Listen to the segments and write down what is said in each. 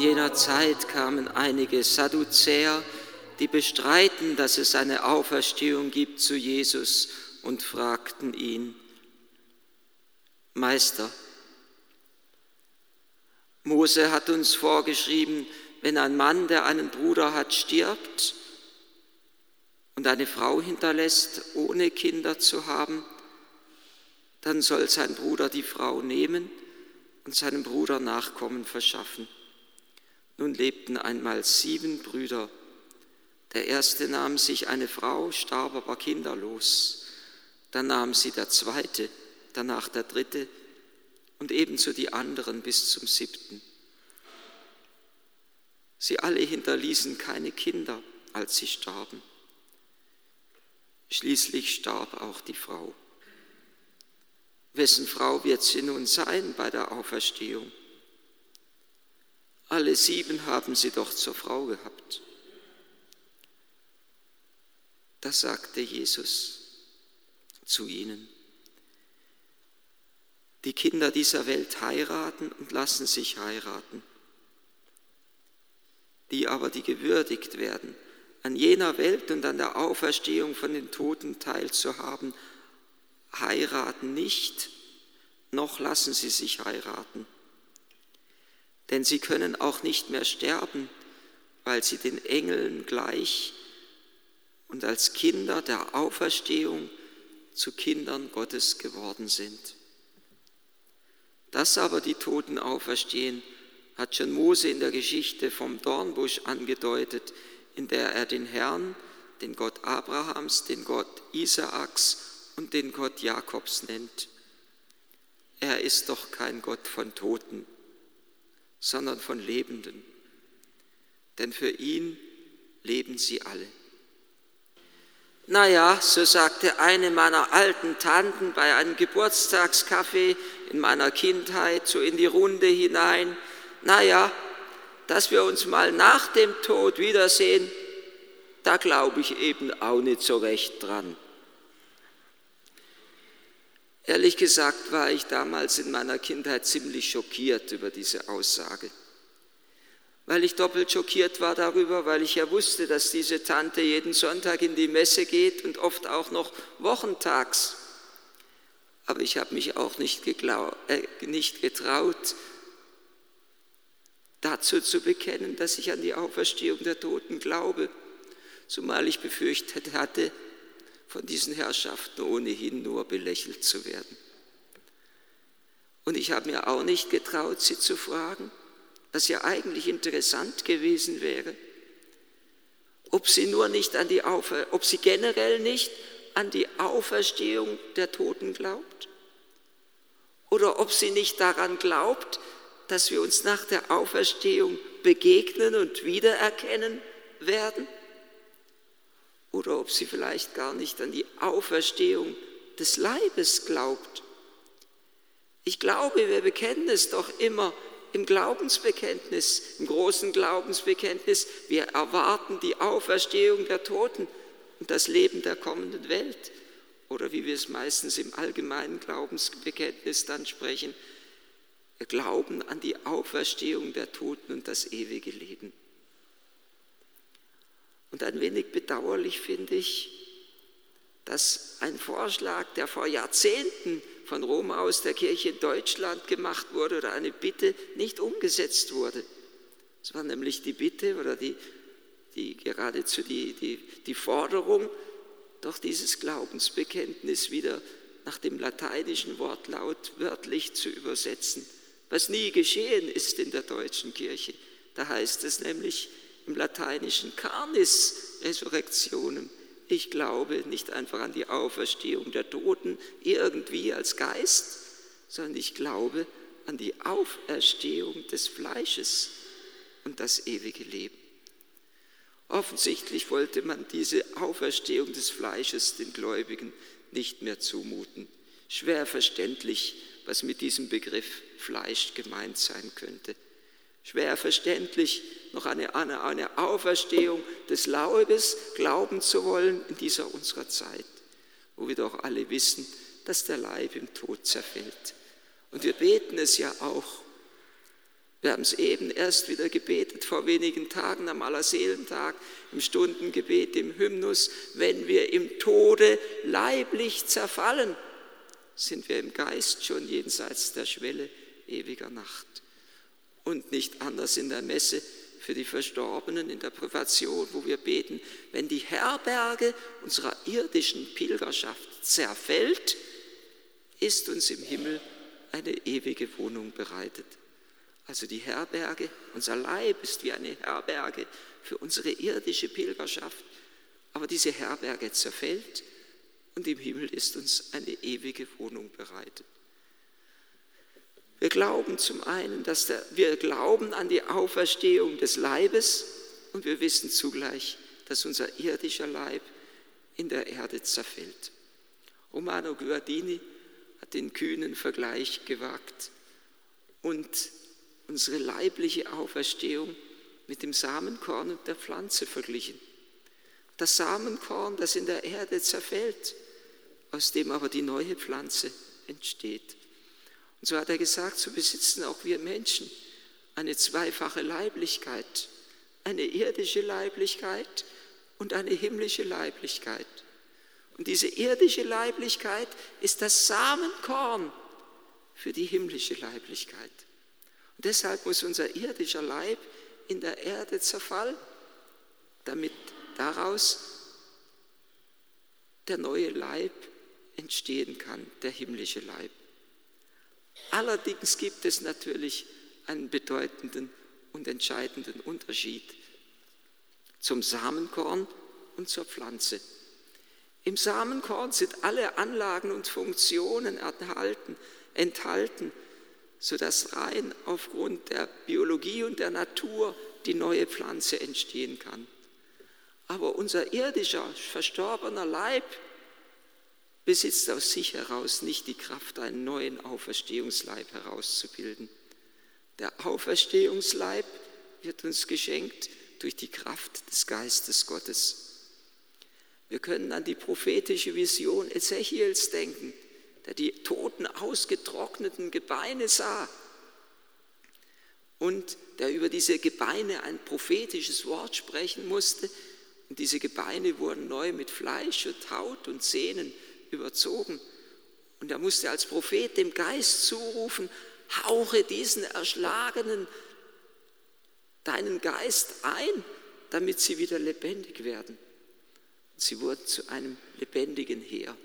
jener Zeit kamen einige Sadduzäer, die bestreiten, dass es eine Auferstehung gibt zu Jesus und fragten ihn, Meister, Mose hat uns vorgeschrieben, wenn ein Mann, der einen Bruder hat, stirbt und eine Frau hinterlässt, ohne Kinder zu haben, dann soll sein Bruder die Frau nehmen und seinem Bruder Nachkommen verschaffen. Nun lebten einmal sieben Brüder. Der erste nahm sich eine Frau, starb aber kinderlos. Dann nahm sie der zweite, danach der dritte und ebenso die anderen bis zum siebten. Sie alle hinterließen keine Kinder, als sie starben. Schließlich starb auch die Frau. Wessen Frau wird sie nun sein bei der Auferstehung? Alle sieben haben sie doch zur Frau gehabt. Da sagte Jesus zu ihnen, die Kinder dieser Welt heiraten und lassen sich heiraten. Die aber, die gewürdigt werden, an jener Welt und an der Auferstehung von den Toten teilzuhaben, heiraten nicht, noch lassen sie sich heiraten. Denn sie können auch nicht mehr sterben, weil sie den Engeln gleich und als Kinder der Auferstehung zu Kindern Gottes geworden sind. Dass aber die Toten auferstehen, hat schon Mose in der Geschichte vom Dornbusch angedeutet, in der er den Herrn, den Gott Abrahams, den Gott Isaaks und den Gott Jakobs nennt. Er ist doch kein Gott von Toten, sondern von Lebenden, denn für ihn leben sie alle. Naja, so sagte eine meiner alten Tanten bei einem Geburtstagskaffee in meiner Kindheit so in die Runde hinein, naja, dass wir uns mal nach dem Tod wiedersehen, da glaube ich eben auch nicht so recht dran. Ehrlich gesagt war ich damals in meiner Kindheit ziemlich schockiert über diese Aussage. Weil ich doppelt schockiert war darüber, weil ich ja wusste, dass diese Tante jeden Sonntag in die Messe geht und oft auch noch wochentags. Aber ich habe mich auch nicht, äh, nicht getraut, dazu zu bekennen, dass ich an die Auferstehung der Toten glaube, zumal ich befürchtet hatte, von diesen Herrschaften ohnehin nur belächelt zu werden. Und ich habe mir auch nicht getraut, sie zu fragen, was ja eigentlich interessant gewesen wäre, ob sie nur nicht an die Aufer ob sie generell nicht an die Auferstehung der Toten glaubt oder ob sie nicht daran glaubt, dass wir uns nach der Auferstehung begegnen und wiedererkennen werden oder ob sie vielleicht gar nicht an die Auferstehung des Leibes glaubt. Ich glaube, wir bekennen es doch immer im Glaubensbekenntnis, im großen Glaubensbekenntnis. Wir erwarten die Auferstehung der Toten und das Leben der kommenden Welt. Oder wie wir es meistens im allgemeinen Glaubensbekenntnis dann sprechen, wir glauben an die Auferstehung der Toten und das ewige Leben. Und ein wenig bedauerlich finde ich, dass ein Vorschlag, der vor Jahrzehnten von Rom aus der Kirche in Deutschland gemacht wurde oder eine Bitte nicht umgesetzt wurde. Es war nämlich die Bitte oder die, die geradezu die, die, die Forderung, doch dieses Glaubensbekenntnis wieder nach dem lateinischen Wortlaut wörtlich zu übersetzen, was nie geschehen ist in der deutschen Kirche. Da heißt es nämlich, im lateinischen Carnis Resurrektionem. Ich glaube nicht einfach an die Auferstehung der Toten irgendwie als Geist, sondern ich glaube an die Auferstehung des Fleisches und das ewige Leben. Offensichtlich wollte man diese Auferstehung des Fleisches den Gläubigen nicht mehr zumuten. Schwer verständlich, was mit diesem Begriff Fleisch gemeint sein könnte. Schwer verständlich, noch eine, eine, eine Auferstehung des Leibes glauben zu wollen in dieser unserer Zeit, wo wir doch alle wissen, dass der Leib im Tod zerfällt. Und wir beten es ja auch. Wir haben es eben erst wieder gebetet, vor wenigen Tagen am Allerseelentag, im Stundengebet, im Hymnus. Wenn wir im Tode leiblich zerfallen, sind wir im Geist schon jenseits der Schwelle ewiger Nacht. Und nicht anders in der Messe für die Verstorbenen in der Privation, wo wir beten, wenn die Herberge unserer irdischen Pilgerschaft zerfällt, ist uns im Himmel eine ewige Wohnung bereitet. Also die Herberge, unser Leib ist wie eine Herberge für unsere irdische Pilgerschaft. Aber diese Herberge zerfällt und im Himmel ist uns eine ewige Wohnung bereitet. Wir glauben zum einen, dass der, wir glauben an die Auferstehung des Leibes und wir wissen zugleich, dass unser irdischer Leib in der Erde zerfällt. Romano Guardini hat den kühnen Vergleich gewagt und unsere leibliche Auferstehung mit dem Samenkorn und der Pflanze verglichen. Das Samenkorn, das in der Erde zerfällt, aus dem aber die neue Pflanze entsteht. Und so hat er gesagt, so besitzen auch wir Menschen eine zweifache Leiblichkeit, eine irdische Leiblichkeit und eine himmlische Leiblichkeit. Und diese irdische Leiblichkeit ist das Samenkorn für die himmlische Leiblichkeit. Und deshalb muss unser irdischer Leib in der Erde zerfallen, damit daraus der neue Leib entstehen kann, der himmlische Leib. Allerdings gibt es natürlich einen bedeutenden und entscheidenden Unterschied zum Samenkorn und zur Pflanze. Im Samenkorn sind alle Anlagen und Funktionen enthalten, enthalten sodass rein aufgrund der Biologie und der Natur die neue Pflanze entstehen kann. Aber unser irdischer, verstorbener Leib besitzt aus sich heraus nicht die Kraft, einen neuen Auferstehungsleib herauszubilden. Der Auferstehungsleib wird uns geschenkt durch die Kraft des Geistes Gottes. Wir können an die prophetische Vision Ezechiels denken, der die toten, ausgetrockneten Gebeine sah und der über diese Gebeine ein prophetisches Wort sprechen musste. Und diese Gebeine wurden neu mit Fleisch und Haut und Sehnen überzogen. Und er musste als Prophet dem Geist zurufen, hauche diesen erschlagenen deinen Geist ein, damit sie wieder lebendig werden. Sie wurden zu einem lebendigen Heer.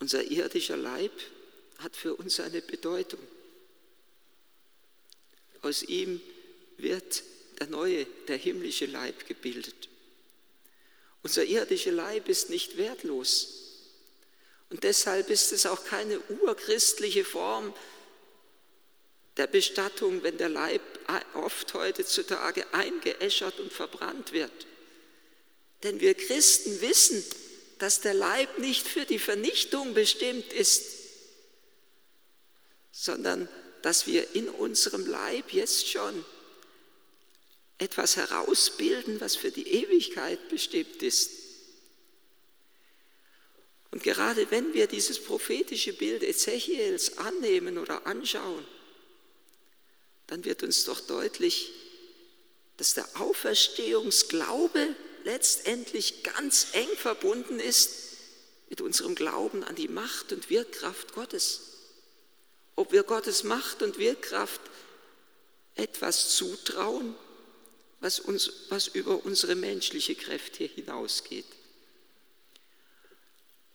Unser irdischer Leib hat für uns eine Bedeutung. Aus ihm wird der neue, der himmlische Leib gebildet. Unser irdischer Leib ist nicht wertlos. Und deshalb ist es auch keine urchristliche Form der Bestattung, wenn der Leib oft heutzutage eingeäschert und verbrannt wird. Denn wir Christen wissen, dass der Leib nicht für die Vernichtung bestimmt ist, sondern dass wir in unserem Leib jetzt schon etwas herausbilden, was für die Ewigkeit bestimmt ist. Und gerade wenn wir dieses prophetische Bild Ezechiels annehmen oder anschauen, dann wird uns doch deutlich, dass der Auferstehungsglaube letztendlich ganz eng verbunden ist mit unserem Glauben an die Macht und Wirkkraft Gottes. Ob wir Gottes Macht und Wirkkraft etwas zutrauen, was, uns, was über unsere menschliche Kräfte hinausgeht.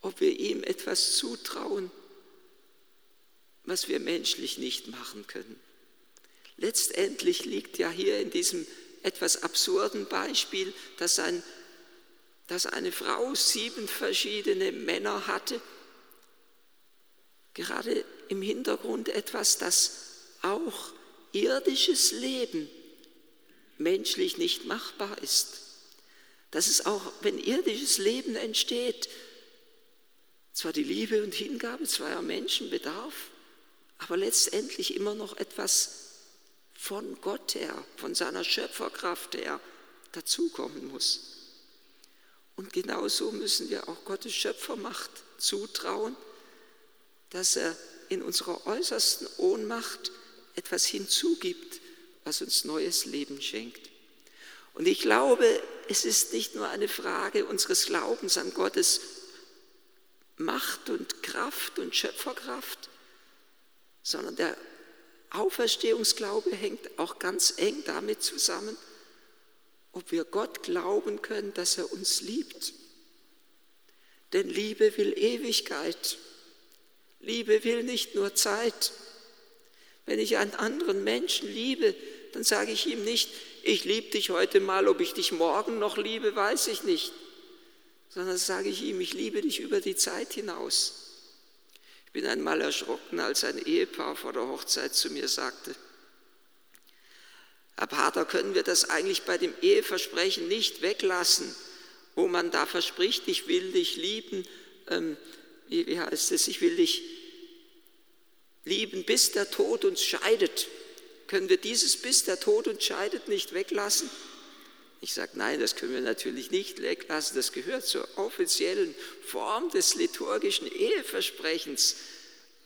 Ob wir ihm etwas zutrauen, was wir menschlich nicht machen können. Letztendlich liegt ja hier in diesem etwas absurden Beispiel, dass, ein, dass eine Frau sieben verschiedene Männer hatte, gerade im Hintergrund etwas, das auch irdisches Leben menschlich nicht machbar ist. Dass es auch, wenn irdisches Leben entsteht, zwar die Liebe und Hingabe zweier Menschen bedarf, aber letztendlich immer noch etwas von Gott her, von seiner Schöpferkraft her dazukommen muss. Und genauso müssen wir auch Gottes Schöpfermacht zutrauen, dass er in unserer äußersten Ohnmacht etwas hinzugibt, was uns neues Leben schenkt. Und ich glaube, es ist nicht nur eine Frage unseres Glaubens an Gottes Macht und Kraft und Schöpferkraft, sondern der Auferstehungsglaube hängt auch ganz eng damit zusammen, ob wir Gott glauben können, dass er uns liebt. Denn Liebe will Ewigkeit. Liebe will nicht nur Zeit. Wenn ich einen anderen Menschen liebe, dann sage ich ihm nicht, ich liebe dich heute mal, ob ich dich morgen noch liebe, weiß ich nicht, sondern sage ich ihm, ich liebe dich über die Zeit hinaus. Ich bin einmal erschrocken, als ein Ehepaar vor der Hochzeit zu mir sagte, Herr Pater, können wir das eigentlich bei dem Eheversprechen nicht weglassen, wo man da verspricht, ich will dich lieben, ähm, wie, wie heißt es, ich will dich lieben, bis der Tod uns scheidet. Können wir dieses bis der Tod uns scheidet nicht weglassen? Ich sage, nein, das können wir natürlich nicht weglassen. Das gehört zur offiziellen Form des liturgischen Eheversprechens.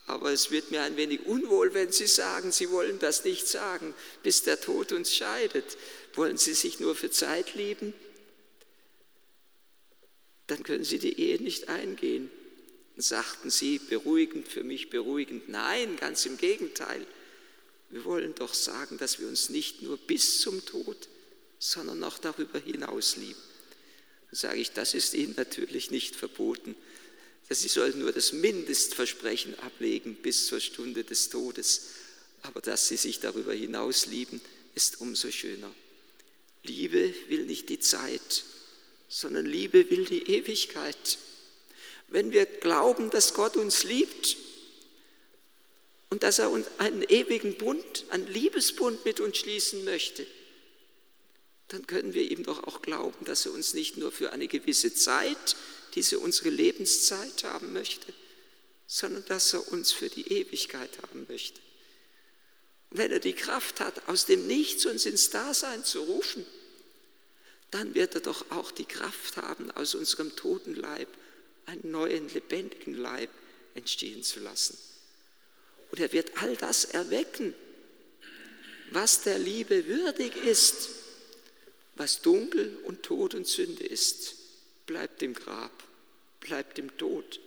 Aber es wird mir ein wenig unwohl, wenn Sie sagen, Sie wollen das nicht sagen, bis der Tod uns scheidet. Wollen Sie sich nur für Zeit lieben? Dann können Sie die Ehe nicht eingehen. Sagten Sie beruhigend, für mich beruhigend, nein, ganz im Gegenteil. Wir wollen doch sagen, dass wir uns nicht nur bis zum Tod, sondern auch darüber hinaus lieben. Dann sage ich, das ist Ihnen natürlich nicht verboten. Sie sollen nur das Mindestversprechen ablegen bis zur Stunde des Todes. Aber dass Sie sich darüber hinaus lieben, ist umso schöner. Liebe will nicht die Zeit, sondern Liebe will die Ewigkeit. Wenn wir glauben, dass Gott uns liebt und dass er uns einen ewigen Bund, einen Liebesbund mit uns schließen möchte, dann können wir ihm doch auch glauben, dass er uns nicht nur für eine gewisse Zeit, diese unsere Lebenszeit haben möchte, sondern dass er uns für die Ewigkeit haben möchte. Und wenn er die Kraft hat, aus dem Nichts uns ins Dasein zu rufen, dann wird er doch auch die Kraft haben, aus unserem toten Leib einen neuen, lebendigen Leib entstehen zu lassen. Und er wird all das erwecken, was der Liebe würdig ist, was dunkel und Tod und Sünde ist, bleibt im Grab, bleibt im Tod.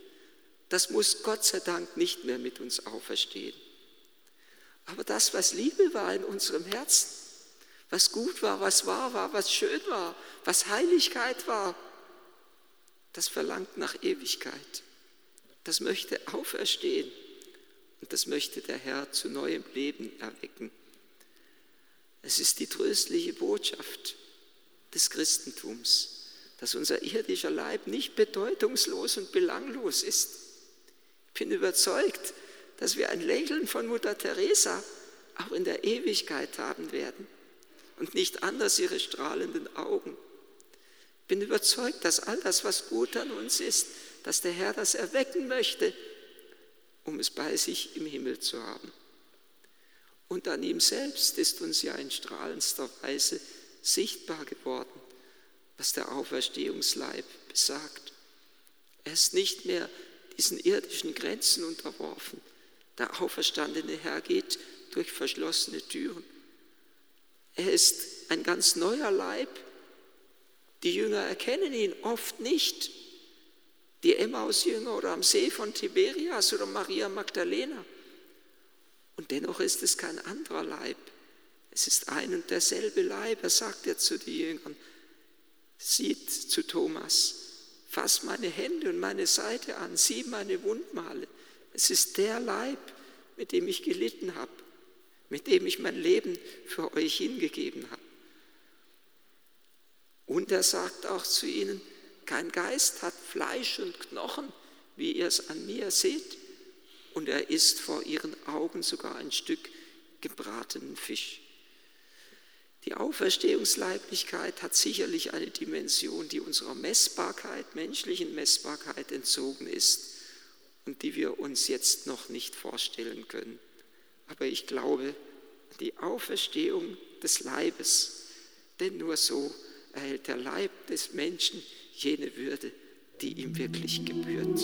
Das muss Gott sei Dank nicht mehr mit uns auferstehen. Aber das, was Liebe war in unserem Herzen, was gut war, was wahr war, was schön war, was Heiligkeit war, das verlangt nach Ewigkeit. Das möchte auferstehen und das möchte der Herr zu neuem Leben erwecken. Es ist die tröstliche Botschaft des Christentums, dass unser irdischer Leib nicht bedeutungslos und belanglos ist. Ich bin überzeugt, dass wir ein Lächeln von Mutter Teresa auch in der Ewigkeit haben werden und nicht anders ihre strahlenden Augen. Ich bin überzeugt, dass all das, was gut an uns ist, dass der Herr das erwecken möchte, um es bei sich im Himmel zu haben. Und an ihm selbst ist uns ja in strahlendster Weise sichtbar geworden, was der Auferstehungsleib besagt. Er ist nicht mehr diesen irdischen Grenzen unterworfen. Der auferstandene Herr geht durch verschlossene Türen. Er ist ein ganz neuer Leib. Die Jünger erkennen ihn oft nicht. Die Emmaus-Jünger oder am See von Tiberias oder Maria Magdalena. Und dennoch ist es kein anderer Leib. Es ist ein und derselbe Leib. Er sagt ja zu den Jüngern, sieht zu Thomas, fass meine Hände und meine Seite an, sieh meine Wundmale. Es ist der Leib, mit dem ich gelitten habe mit dem ich mein Leben für euch hingegeben habe. Und er sagt auch zu ihnen, kein Geist hat Fleisch und Knochen, wie ihr es an mir seht. Und er isst vor ihren Augen sogar ein Stück gebratenen Fisch. Die Auferstehungsleiblichkeit hat sicherlich eine Dimension, die unserer Messbarkeit, menschlichen Messbarkeit entzogen ist und die wir uns jetzt noch nicht vorstellen können aber ich glaube an die Auferstehung des Leibes, denn nur so erhält der Leib des Menschen jene Würde, die ihm wirklich gebührt.